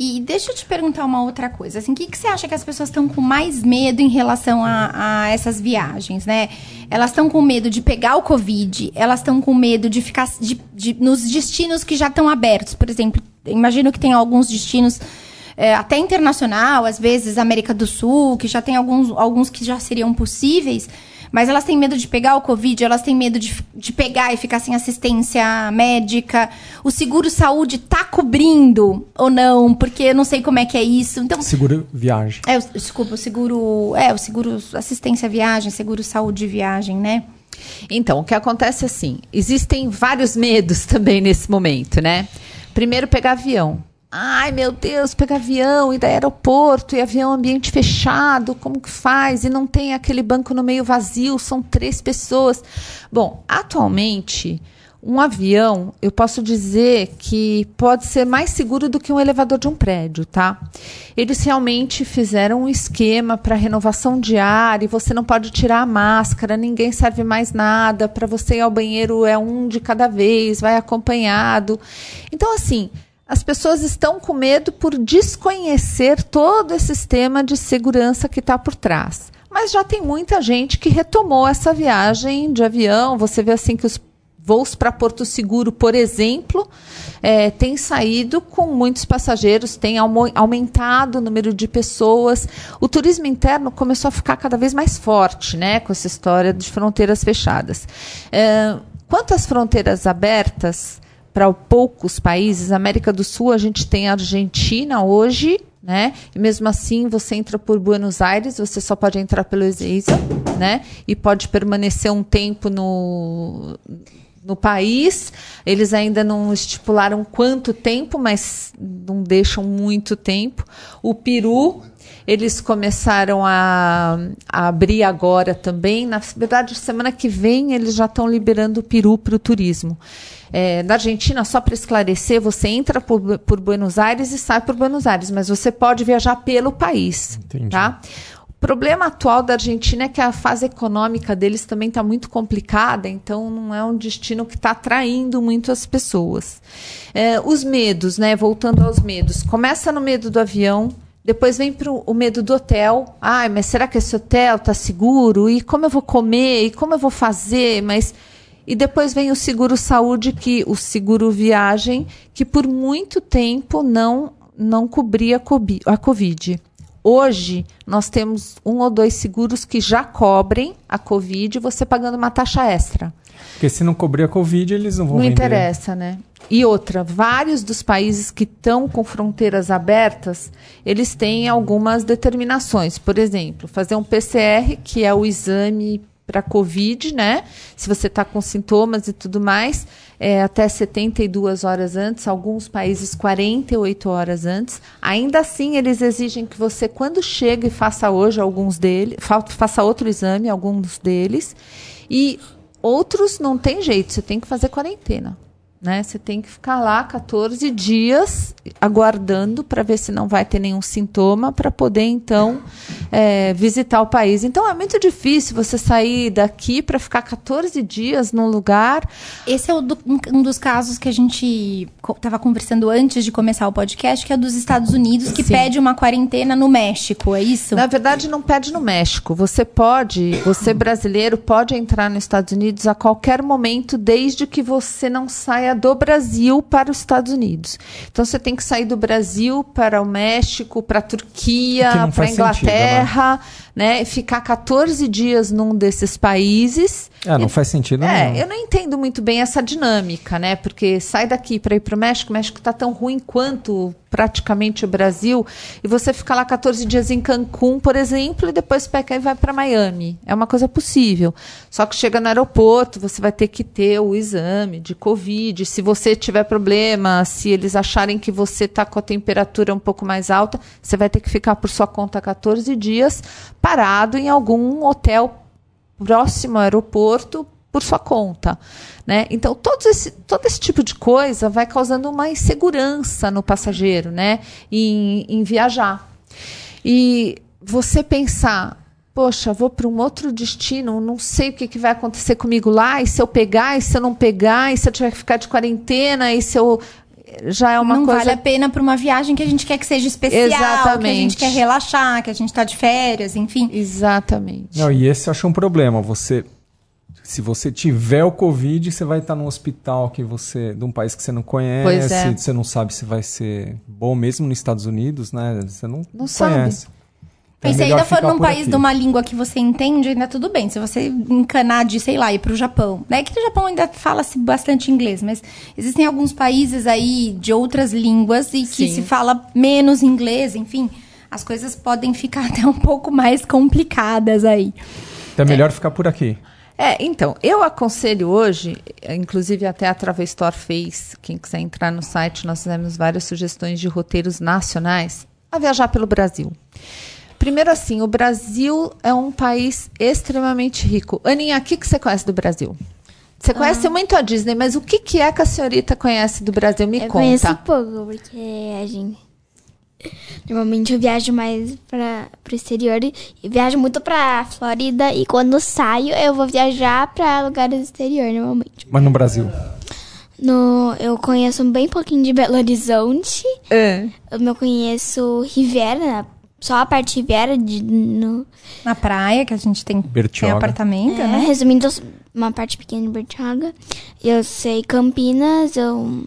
E deixa eu te perguntar uma outra coisa. Assim, o que, que você acha que as pessoas estão com mais medo em relação a, a essas viagens, né? Elas estão com medo de pegar o Covid, elas estão com medo de ficar de, de, nos destinos que já estão abertos. Por exemplo, imagino que tem alguns destinos é, até internacional, às vezes América do Sul, que já tem alguns, alguns que já seriam possíveis. Mas elas têm medo de pegar o Covid, elas têm medo de, de pegar e ficar sem assistência médica. O seguro saúde tá cobrindo ou não? Porque eu não sei como é que é isso. Então, seguro viagem. É, desculpa, o seguro. É, o seguro assistência viagem, seguro saúde viagem, né? Então, o que acontece é assim: existem vários medos também nesse momento, né? Primeiro, pegar avião. Ai, meu Deus, pegar avião e daí aeroporto e avião ambiente fechado, como que faz? E não tem aquele banco no meio vazio, são três pessoas. Bom, atualmente, um avião, eu posso dizer que pode ser mais seguro do que um elevador de um prédio, tá? Eles realmente fizeram um esquema para renovação de ar e você não pode tirar a máscara, ninguém serve mais nada, para você ir ao banheiro é um de cada vez, vai acompanhado. Então, assim, as pessoas estão com medo por desconhecer todo esse sistema de segurança que está por trás. Mas já tem muita gente que retomou essa viagem de avião. Você vê assim que os voos para Porto Seguro, por exemplo, é, têm saído com muitos passageiros, tem aumentado o número de pessoas. O turismo interno começou a ficar cada vez mais forte, né, com essa história de fronteiras fechadas. É, quanto às fronteiras abertas, para poucos países. América do Sul, a gente tem a Argentina hoje, né? E mesmo assim, você entra por Buenos Aires, você só pode entrar pelo Ezeiza, né? E pode permanecer um tempo no no país. Eles ainda não estipularam quanto tempo, mas não deixam muito tempo. O Peru, eles começaram a, a abrir agora também. Na verdade, semana que vem eles já estão liberando o Peru para o turismo. É, na Argentina, só para esclarecer, você entra por, por Buenos Aires e sai por Buenos Aires, mas você pode viajar pelo país. Entendi. Tá? O problema atual da Argentina é que a fase econômica deles também está muito complicada, então não é um destino que está atraindo muito as pessoas. É, os medos, né? Voltando aos medos. Começa no medo do avião, depois vem para o medo do hotel. Ai, mas será que esse hotel está seguro? E como eu vou comer? E como eu vou fazer? Mas e depois vem o seguro saúde, que o seguro viagem, que por muito tempo não, não cobria a Covid. Hoje, nós temos um ou dois seguros que já cobrem a Covid, você pagando uma taxa extra. Porque se não cobrir a Covid, eles não vão Não vender. interessa, né? E outra, vários dos países que estão com fronteiras abertas, eles têm algumas determinações. Por exemplo, fazer um PCR, que é o exame para Covid, né? Se você está com sintomas e tudo mais, é, até 72 horas antes, alguns países 48 horas antes. Ainda assim, eles exigem que você, quando chega e faça hoje alguns deles, faça outro exame, alguns deles. E outros não tem jeito, você tem que fazer quarentena. Né? Você tem que ficar lá 14 dias aguardando para ver se não vai ter nenhum sintoma, para poder então é, visitar o país. Então é muito difícil você sair daqui para ficar 14 dias num lugar. Esse é do, um dos casos que a gente estava conversando antes de começar o podcast, que é dos Estados Unidos, que Sim. pede uma quarentena no México, é isso? Na verdade, não pede no México. Você pode, você brasileiro, pode entrar nos Estados Unidos a qualquer momento, desde que você não saia do Brasil para os Estados Unidos. Então você tem que sair do Brasil para o México, para a Turquia, para a Inglaterra, sentido, né? Ficar 14 dias num desses países. É, não e, faz sentido. É, não. eu não entendo muito bem essa dinâmica, né? Porque sai daqui para ir para o México, o México está tão ruim quanto praticamente o Brasil, e você fica lá 14 dias em Cancún, por exemplo, e depois pega e vai para Miami. É uma coisa possível. Só que chega no aeroporto, você vai ter que ter o exame de Covid. Se você tiver problema, se eles acharem que você está com a temperatura um pouco mais alta, você vai ter que ficar por sua conta 14 dias parado em algum hotel próximo ao aeroporto por sua conta. Né? Então, todo esse, todo esse tipo de coisa vai causando uma insegurança no passageiro né? em, em viajar. E você pensar, poxa, vou para um outro destino, não sei o que, que vai acontecer comigo lá, e se eu pegar, e se eu não pegar, e se eu tiver que ficar de quarentena, e se eu já é uma não coisa. vale a pena para uma viagem que a gente quer que seja especial, Exatamente. que a gente quer relaxar, que a gente está de férias, enfim. Exatamente. Não, e esse eu acho um problema. Você, se você tiver o Covid, você vai estar num hospital que você, de um país que você não conhece, é. você não sabe se vai ser bom mesmo nos Estados Unidos, né? Você não, não conhece. Sabe. Então, e se ainda for num país aqui. de uma língua que você entende, ainda tudo bem. Se você encanar de, sei lá, ir pro Japão. Né? Que no Japão ainda fala-se bastante inglês, mas existem alguns países aí de outras línguas e que Sim. se fala menos inglês, enfim. As coisas podem ficar até um pouco mais complicadas aí. Então é melhor é. ficar por aqui. É, então, eu aconselho hoje, inclusive até a Travestor fez, quem quiser entrar no site, nós fizemos várias sugestões de roteiros nacionais, a viajar pelo Brasil. Primeiro, assim, o Brasil é um país extremamente rico. Aninha, o que, que você conhece do Brasil? Você conhece ah. muito a Disney, mas o que, que é que a senhorita conhece do Brasil? Me eu conta. Eu conheço pouco, porque a gente... Normalmente eu viajo mais para o exterior e viajo muito para Flórida e quando saio eu vou viajar para lugares exterior normalmente. Mas no Brasil? No, eu conheço bem pouquinho de Belo Horizonte. É. Eu conheço Riviera, só a parte Riviera de, no... na praia, que a gente tem, tem apartamento, é, né? Resumindo, uma parte pequena de Bertioga. Eu sei Campinas, eu...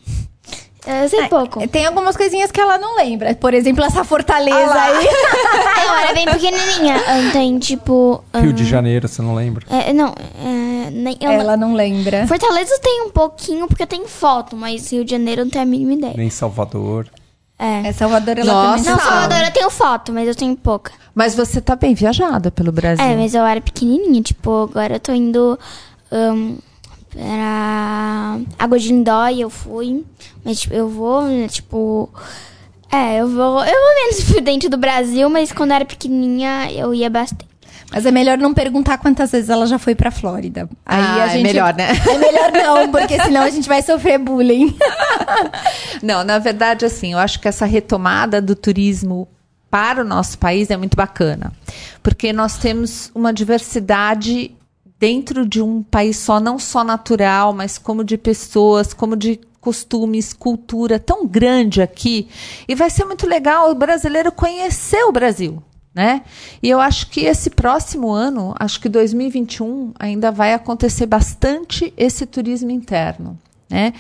Eu sei pouco. Tem algumas coisinhas que ela não lembra. Por exemplo, essa fortaleza ah aí. eu era bem pequenininha. Tem, tipo... Rio um... de Janeiro, você não lembra? É, não, é, nem, ela não lembra. Fortaleza tem um pouquinho, porque tem foto. Mas Rio de Janeiro não tem a mínima ideia. Nem Salvador. É. é Salvador, ela Nossa. Não, Salvador eu tenho foto, mas eu tenho pouca. Mas você tá bem viajada pelo Brasil. É, mas eu era pequenininha. Tipo, agora eu tô indo... Um, era Água de Lindó e eu fui. Mas, tipo, eu vou, tipo... É, eu vou... Eu vou menos dentro do Brasil, mas quando eu era pequenininha, eu ia bastante. Mas é melhor não perguntar quantas vezes ela já foi pra Flórida. Aí ah, a é gente... é melhor, né? É melhor não, porque senão a gente vai sofrer bullying. não, na verdade, assim, eu acho que essa retomada do turismo para o nosso país é muito bacana. Porque nós temos uma diversidade dentro de um país só, não só natural, mas como de pessoas, como de costumes, cultura tão grande aqui. E vai ser muito legal o brasileiro conhecer o Brasil né? E eu acho que esse próximo ano, acho que 2021, ainda vai acontecer bastante esse turismo interno. Né?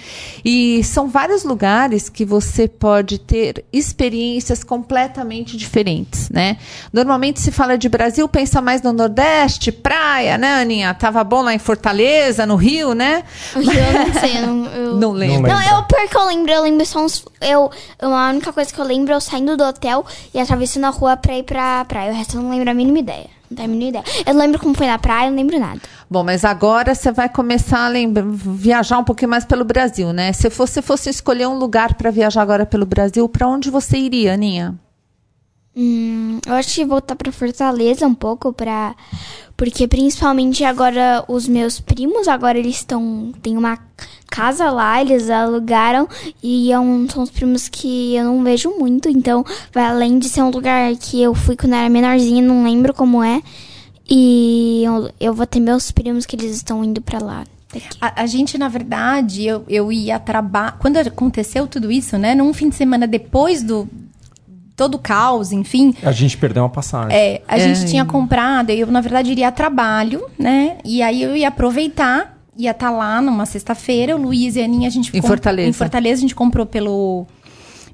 E são vários lugares que você pode ter experiências completamente diferentes, né? Normalmente se fala de Brasil, pensa mais no Nordeste, praia, né, Aninha? Tava bom lá em Fortaleza, no Rio, né? O Rio eu não sei, eu não, eu... não lembro. Não, eu porque eu lembro, eu lembro só uns... Eu, a única coisa que eu lembro é eu saindo do hotel e atravessando a rua pra ir pra praia. O resto eu não lembro a mínima ideia. Não tenho a ideia. Eu lembro como foi na praia, eu não lembro nada. Bom, mas agora você vai começar a lembra, viajar um pouquinho mais pelo Brasil, né? Se você fosse escolher um lugar para viajar agora pelo Brasil, para onde você iria, Aninha? Hum, eu acho que voltar para Fortaleza um pouco para porque principalmente agora os meus primos agora eles estão tem uma casa lá eles alugaram e é um, são os primos que eu não vejo muito então vai além de ser um lugar que eu fui quando eu era menorzinha não lembro como é e eu, eu vou ter meus primos que eles estão indo para lá a, a, gente, na verdade, eu, eu ia trabalhar. Quando aconteceu tudo isso, né? Num fim de semana depois do, todo o caos, enfim. A gente perdeu uma passagem. É, a é. gente tinha comprado, eu, na verdade, iria a trabalho, né? E aí eu ia aproveitar, ia estar tá lá numa sexta-feira, o Luiz e a Aninha, a gente... Em Fortaleza. Em Fortaleza, a gente comprou pelo...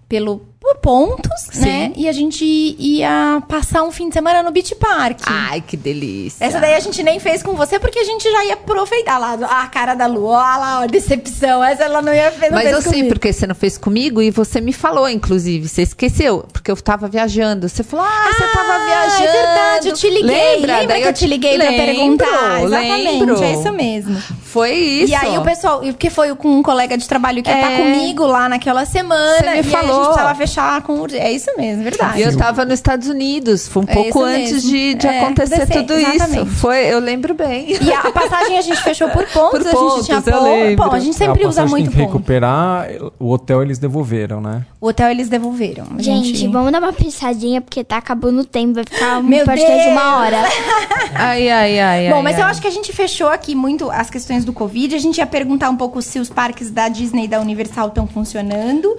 Pelo por pontos, Sim. né? E a gente ia passar um fim de semana no Beach Park. Ai, que delícia. Essa daí a gente nem fez com você porque a gente já ia aproveitar lá a cara da Lu. Olha lá, a decepção. Essa ela não ia fazer. Mas eu comigo. sei porque você não fez comigo e você me falou, inclusive. Você esqueceu, porque eu tava viajando. Você falou, ah, você ah, tava viajando. É verdade, eu te liguei. Lembra? Lembra que eu te liguei lembro, pra perguntar? Exatamente, lembro. é isso mesmo. Foi isso. E aí o pessoal, porque foi com um colega de trabalho que é. ia estar comigo lá naquela semana. Você me falou. a gente tava fechar com É isso mesmo, verdade. E eu tava nos Estados Unidos, foi um é pouco antes de, de é, acontecer tudo exatamente. isso. Foi, eu lembro bem. E a passagem a gente fechou por pontos, por pontos a gente tinha pontos. Bom, a gente sempre a usa muito ponto. recuperar, o hotel eles devolveram, né? O hotel eles devolveram. Gente, gente, vamos dar uma pensadinha, porque tá acabando o tempo, vai ficar Meu podcast de uma hora. ai, ai, ai. Bom, ai, mas ai. eu acho que a gente fechou aqui muito as questões do Covid. A gente ia perguntar um pouco se os parques da Disney e da Universal estão funcionando.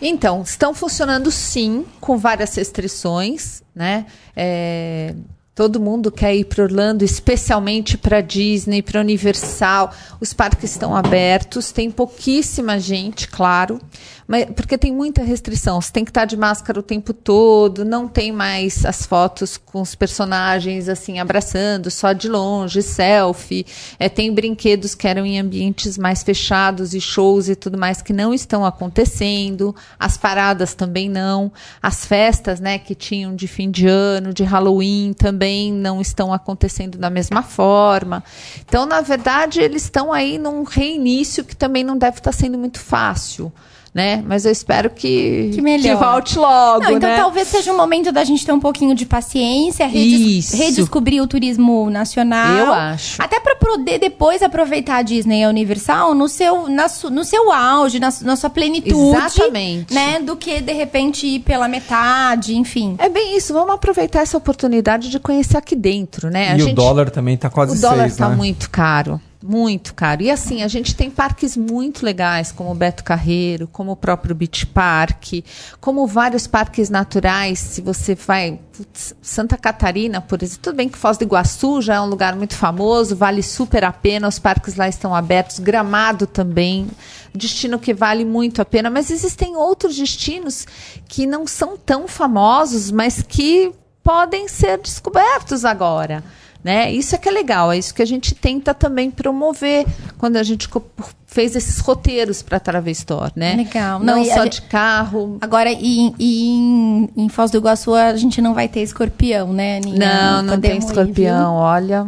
Então, estão funcionando sim, com várias restrições, né? É, todo mundo quer ir para Orlando, especialmente para Disney, para Universal. Os parques estão abertos, tem pouquíssima gente, claro mas, porque tem muita restrição. Você tem que estar de máscara o tempo todo, não tem mais as fotos com os personagens assim abraçando, só de longe, selfie. É, tem brinquedos que eram em ambientes mais fechados e shows e tudo mais que não estão acontecendo. As paradas também não. As festas, né, que tinham de fim de ano, de Halloween, também não estão acontecendo da mesma forma. Então, na verdade, eles estão aí num reinício que também não deve estar sendo muito fácil né? Mas eu espero que, que, que volte logo, Não, então né? talvez seja um momento da gente ter um pouquinho de paciência, redis redescobrir o turismo nacional. Eu acho. Até para poder depois aproveitar a Disney e a Universal no seu, na, no seu auge, na, na sua plenitude. Exatamente. Né? Do que, de repente, ir pela metade, enfim. É bem isso. Vamos aproveitar essa oportunidade de conhecer aqui dentro, né? A e gente... o dólar também está quase O dólar está né? muito caro. Muito caro. E assim, a gente tem parques muito legais, como o Beto Carreiro, como o próprio Beach Park, como vários parques naturais. Se você vai. Putz, Santa Catarina, por exemplo. Tudo bem que Foz do Iguaçu já é um lugar muito famoso, vale super a pena, os parques lá estão abertos. Gramado também, destino que vale muito a pena. Mas existem outros destinos que não são tão famosos, mas que podem ser descobertos agora. Né? Isso é que é legal, é isso que a gente tenta também promover quando a gente fez esses roteiros para Travestor, né? Legal. Não, não só de carro. Agora, e, e em, em, Foz do Iguaçu a gente não vai ter escorpião, né, Aninha? Não, não, não tem escorpião, ir, olha.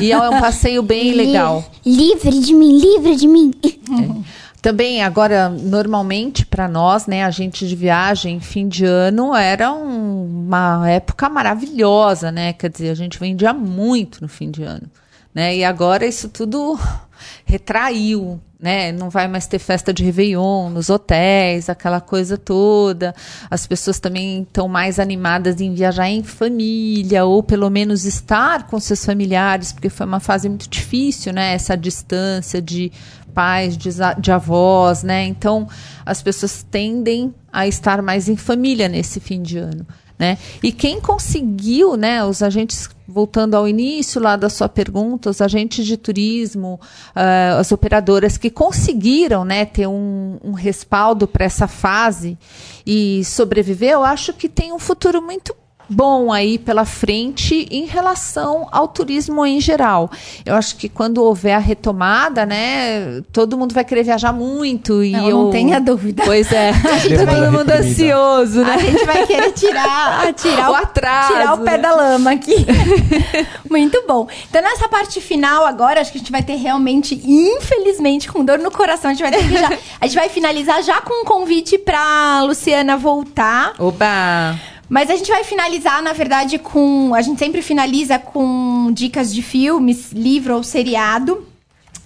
E é um passeio bem legal. Livre de mim, livre de mim. É. Também agora, normalmente para nós, né, a gente de viagem, fim de ano era um, uma época maravilhosa, né? Quer dizer, a gente vendia muito no fim de ano, né? E agora isso tudo retraiu, né? Não vai mais ter festa de Réveillon nos hotéis, aquela coisa toda. As pessoas também estão mais animadas em viajar em família, ou pelo menos estar com seus familiares, porque foi uma fase muito difícil, né? Essa distância de pais, de, de avós, né? Então as pessoas tendem a estar mais em família nesse fim de ano. Né? E quem conseguiu, né, os agentes, voltando ao início lá da sua pergunta, os agentes de turismo, uh, as operadoras que conseguiram né, ter um, um respaldo para essa fase e sobreviver, eu acho que tem um futuro muito bom aí pela frente em relação ao turismo em geral. Eu acho que quando houver a retomada, né, todo mundo vai querer viajar muito e não, eu não tenha dúvida. Pois é, todo mundo ansioso, né? A gente vai querer tirar, tirar o, atraso, tirar o pé né? da lama aqui. muito bom. Então nessa parte final agora, acho que a gente vai ter realmente, infelizmente, com dor no coração, a gente vai ter que já, a gente vai finalizar já com um convite para Luciana voltar. Oba! Mas a gente vai finalizar, na verdade, com. A gente sempre finaliza com dicas de filmes, livro ou seriado.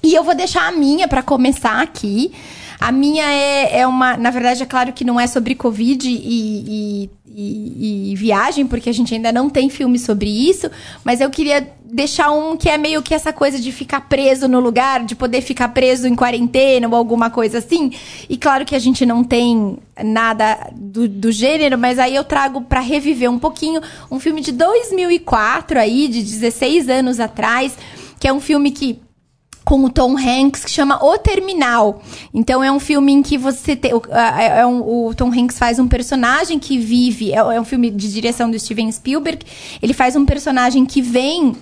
E eu vou deixar a minha para começar aqui. A minha é, é uma. Na verdade, é claro que não é sobre Covid e, e, e, e, viagem, porque a gente ainda não tem filme sobre isso. Mas eu queria deixar um que é meio que essa coisa de ficar preso no lugar, de poder ficar preso em quarentena ou alguma coisa assim. E claro que a gente não tem nada do, do gênero, mas aí eu trago para reviver um pouquinho um filme de 2004 aí, de 16 anos atrás, que é um filme que com o Tom Hanks que chama O Terminal. Então é um filme em que você tem. É, é um, o Tom Hanks faz um personagem que vive. É, é um filme de direção do Steven Spielberg. Ele faz um personagem que vem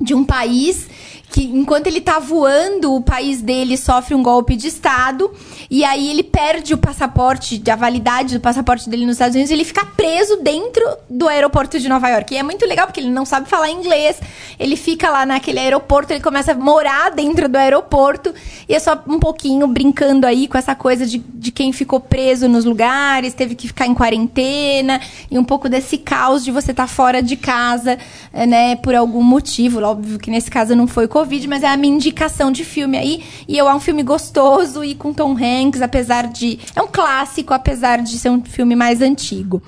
de um país que enquanto ele tá voando, o país dele sofre um golpe de Estado e aí ele perde o passaporte, a validade do passaporte dele nos Estados Unidos e ele fica preso dentro do aeroporto de Nova York. E é muito legal porque ele não sabe falar inglês, ele fica lá naquele aeroporto, ele começa a morar dentro do aeroporto e é só um pouquinho brincando aí com essa coisa de, de quem ficou preso nos lugares, teve que ficar em quarentena e um pouco desse caos de você estar tá fora de casa, né, por algum motivo. Óbvio que nesse caso não foi Covid, mas é a minha indicação de filme aí. E eu é um filme gostoso e com Tom Hanks, apesar de. É um clássico, apesar de ser um filme mais antigo.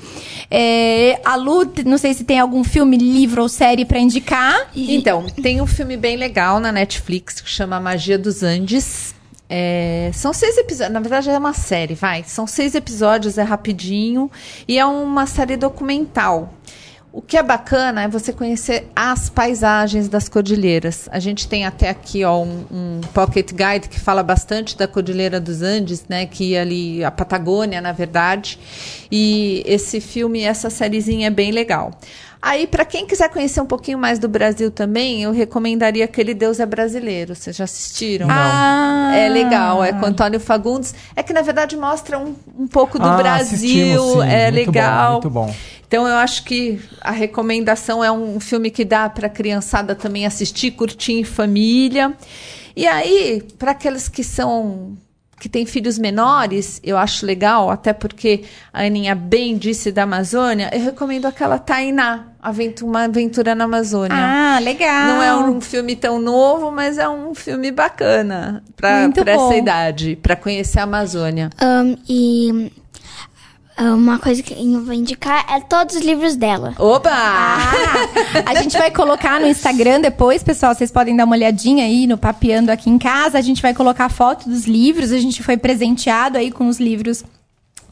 É, a Lu, não sei se tem algum filme, livro ou série para indicar. E... Então, tem um filme bem legal na Netflix que chama Magia dos Andes. É, são seis episódios, na verdade é uma série, vai. São seis episódios, é rapidinho. E é uma série documental. O que é bacana é você conhecer as paisagens das cordilheiras. A gente tem até aqui ó, um, um, pocket guide que fala bastante da Cordilheira dos Andes, né, que é ali a Patagônia, na verdade. E esse filme, essa sériezinha é bem legal. Aí, para quem quiser conhecer um pouquinho mais do Brasil também, eu recomendaria aquele Deus é Brasileiro. Vocês já assistiram? Não. Ah. É legal, é com Antônio Fagundes. É que, na verdade, mostra um, um pouco do ah, Brasil. É muito legal. Bom, muito bom. Então eu acho que a recomendação é um filme que dá para a criançada também assistir, curtir em família. E aí, para aqueles que são que têm filhos menores, eu acho legal, até porque a Aninha bem disse da Amazônia, eu recomendo aquela Tainá, uma aventura na Amazônia. Ah, legal. Não é um filme tão novo, mas é um filme bacana para essa idade, para conhecer a Amazônia. Um, e uma coisa que eu vou indicar é todos os livros dela. Opa! Ah, a gente vai colocar no Instagram depois, pessoal. Vocês podem dar uma olhadinha aí no Papeando aqui em casa. A gente vai colocar foto dos livros. A gente foi presenteado aí com os livros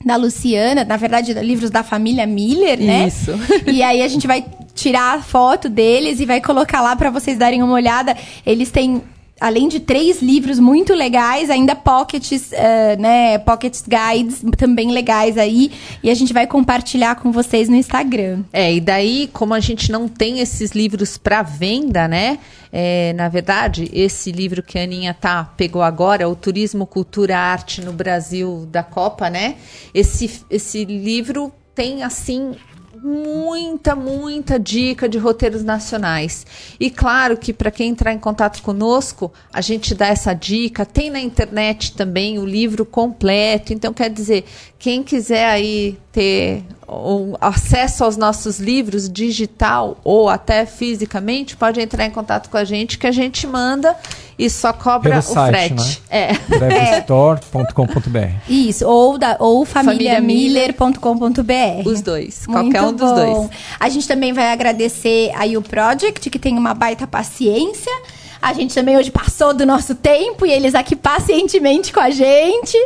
da Luciana, na verdade, livros da família Miller, né? Isso. E aí a gente vai tirar a foto deles e vai colocar lá para vocês darem uma olhada. Eles têm além de três livros muito legais, ainda pockets, uh, né, pockets guides também legais aí, e a gente vai compartilhar com vocês no Instagram. É, e daí, como a gente não tem esses livros para venda, né, é, na verdade, esse livro que a Aninha tá, pegou agora, o Turismo, Cultura, Arte no Brasil da Copa, né, esse, esse livro tem, assim, muita, muita dica de roteiros nacionais. E claro que para quem entrar em contato conosco, a gente dá essa dica. Tem na internet também o livro completo. Então, quer dizer, quem quiser aí ter um acesso aos nossos livros digital ou até fisicamente, pode entrar em contato com a gente que a gente manda e só cobra Pelo o site, frete. Né? É. Brevestore.com.br. Isso, ou, da, ou famíliamiller.com.br. Os dois, Muito qualquer um bom. dos dois. A gente também vai agradecer aí o Project, que tem uma baita paciência a gente também hoje passou do nosso tempo e eles aqui pacientemente com a gente.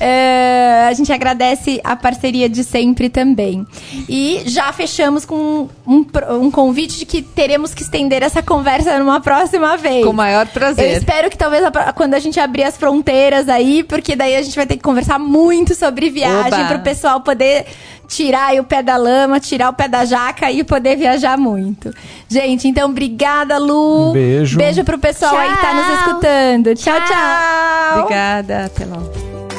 É, a gente agradece a parceria de sempre também. E já fechamos com um, um convite de que teremos que estender essa conversa numa próxima vez. Com o maior prazer. Eu espero que talvez a, quando a gente abrir as fronteiras aí, porque daí a gente vai ter que conversar muito sobre viagem para o pessoal poder tirar o pé da lama, tirar o pé da jaca e poder viajar muito. Gente, então obrigada, Lu. Um beijo. Beijo pro pessoal tchau. aí que tá nos escutando. Tchau, tchau. tchau. Obrigada, até logo.